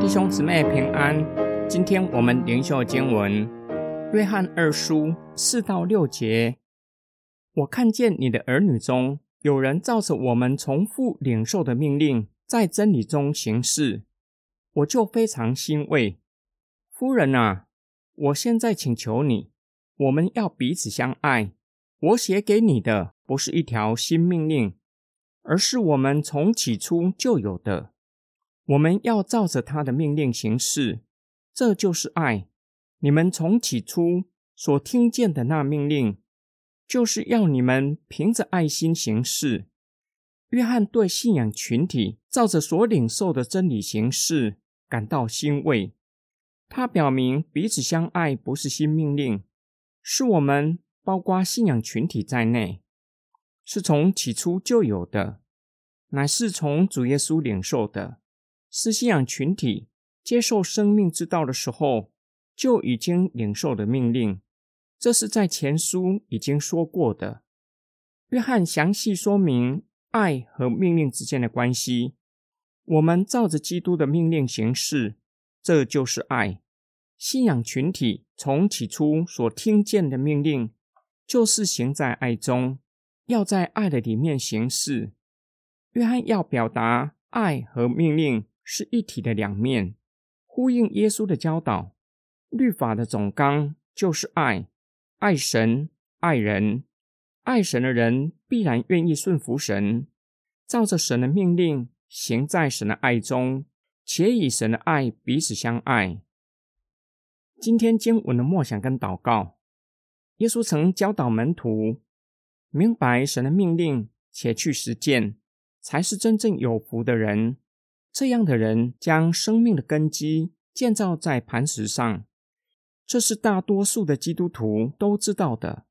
弟兄姊妹平安，今天我们灵修经文《约翰二书》四到六节。我看见你的儿女中有人照着我们重复领受的命令，在真理中行事，我就非常欣慰。夫人啊，我现在请求你，我们要彼此相爱。我写给你的不是一条新命令，而是我们从起初就有的。我们要照着他的命令行事，这就是爱。你们从起初所听见的那命令，就是要你们凭着爱心行事。约翰对信仰群体照着所领受的真理行事感到欣慰。他表明彼此相爱不是新命令，是我们包括信仰群体在内，是从起初就有的，乃是从主耶稣领受的。是信仰群体接受生命之道的时候，就已经领受的命令。这是在前书已经说过的。约翰详细说明爱和命令之间的关系。我们照着基督的命令行事，这就是爱。信仰群体从起初所听见的命令，就是行在爱中，要在爱的里面行事。约翰要表达爱和命令。是一体的两面，呼应耶稣的教导。律法的总纲就是爱，爱神，爱人。爱神的人必然愿意顺服神，照着神的命令行在神的爱中，且以神的爱彼此相爱。今天经文的默想跟祷告，耶稣曾教导门徒明白神的命令，且去实践，才是真正有福的人。这样的人将生命的根基建造在磐石上，这是大多数的基督徒都知道的。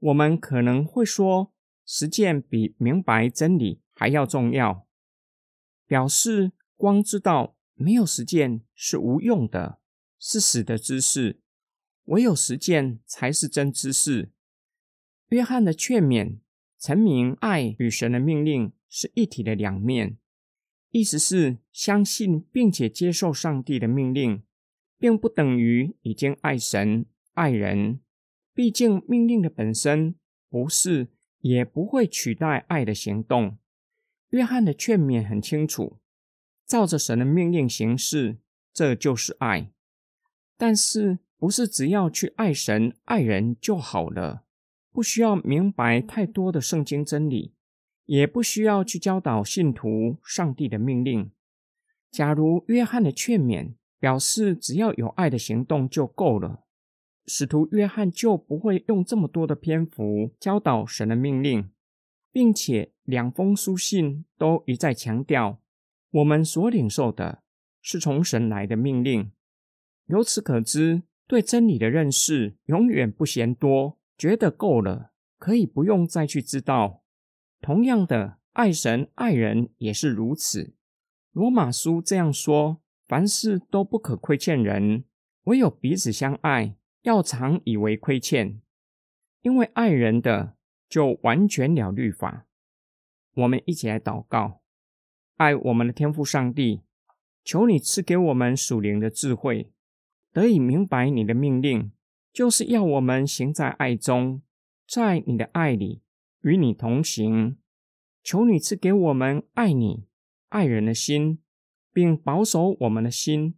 我们可能会说，实践比明白真理还要重要，表示光知道没有实践是无用的，是死的知识，唯有实践才是真知识。约翰的劝勉，陈明爱与神的命令是一体的两面。意思是相信并且接受上帝的命令，并不等于已经爱神爱人。毕竟命令的本身不是，也不会取代爱的行动。约翰的劝勉很清楚，照着神的命令行事，这就是爱。但是不是只要去爱神爱人就好了？不需要明白太多的圣经真理。也不需要去教导信徒上帝的命令。假如约翰的劝勉表示只要有爱的行动就够了，使徒约翰就不会用这么多的篇幅教导神的命令，并且两封书信都一再强调我们所领受的是从神来的命令。由此可知，对真理的认识永远不嫌多，觉得够了，可以不用再去知道。同样的，爱神爱人也是如此。罗马书这样说：凡事都不可亏欠人，唯有彼此相爱，要常以为亏欠。因为爱人的，就完全了律法。我们一起来祷告：爱我们的天父上帝，求你赐给我们属灵的智慧，得以明白你的命令，就是要我们行在爱中，在你的爱里。与你同行，求你赐给我们爱你、爱人的心，并保守我们的心，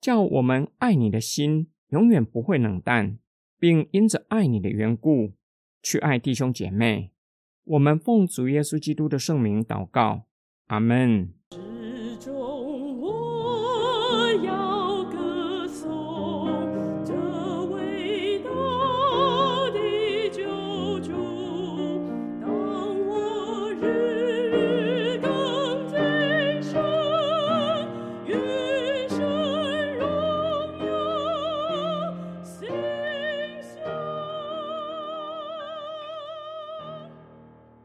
叫我们爱你的心永远不会冷淡，并因着爱你的缘故去爱弟兄姐妹。我们奉主耶稣基督的圣名祷告，阿门。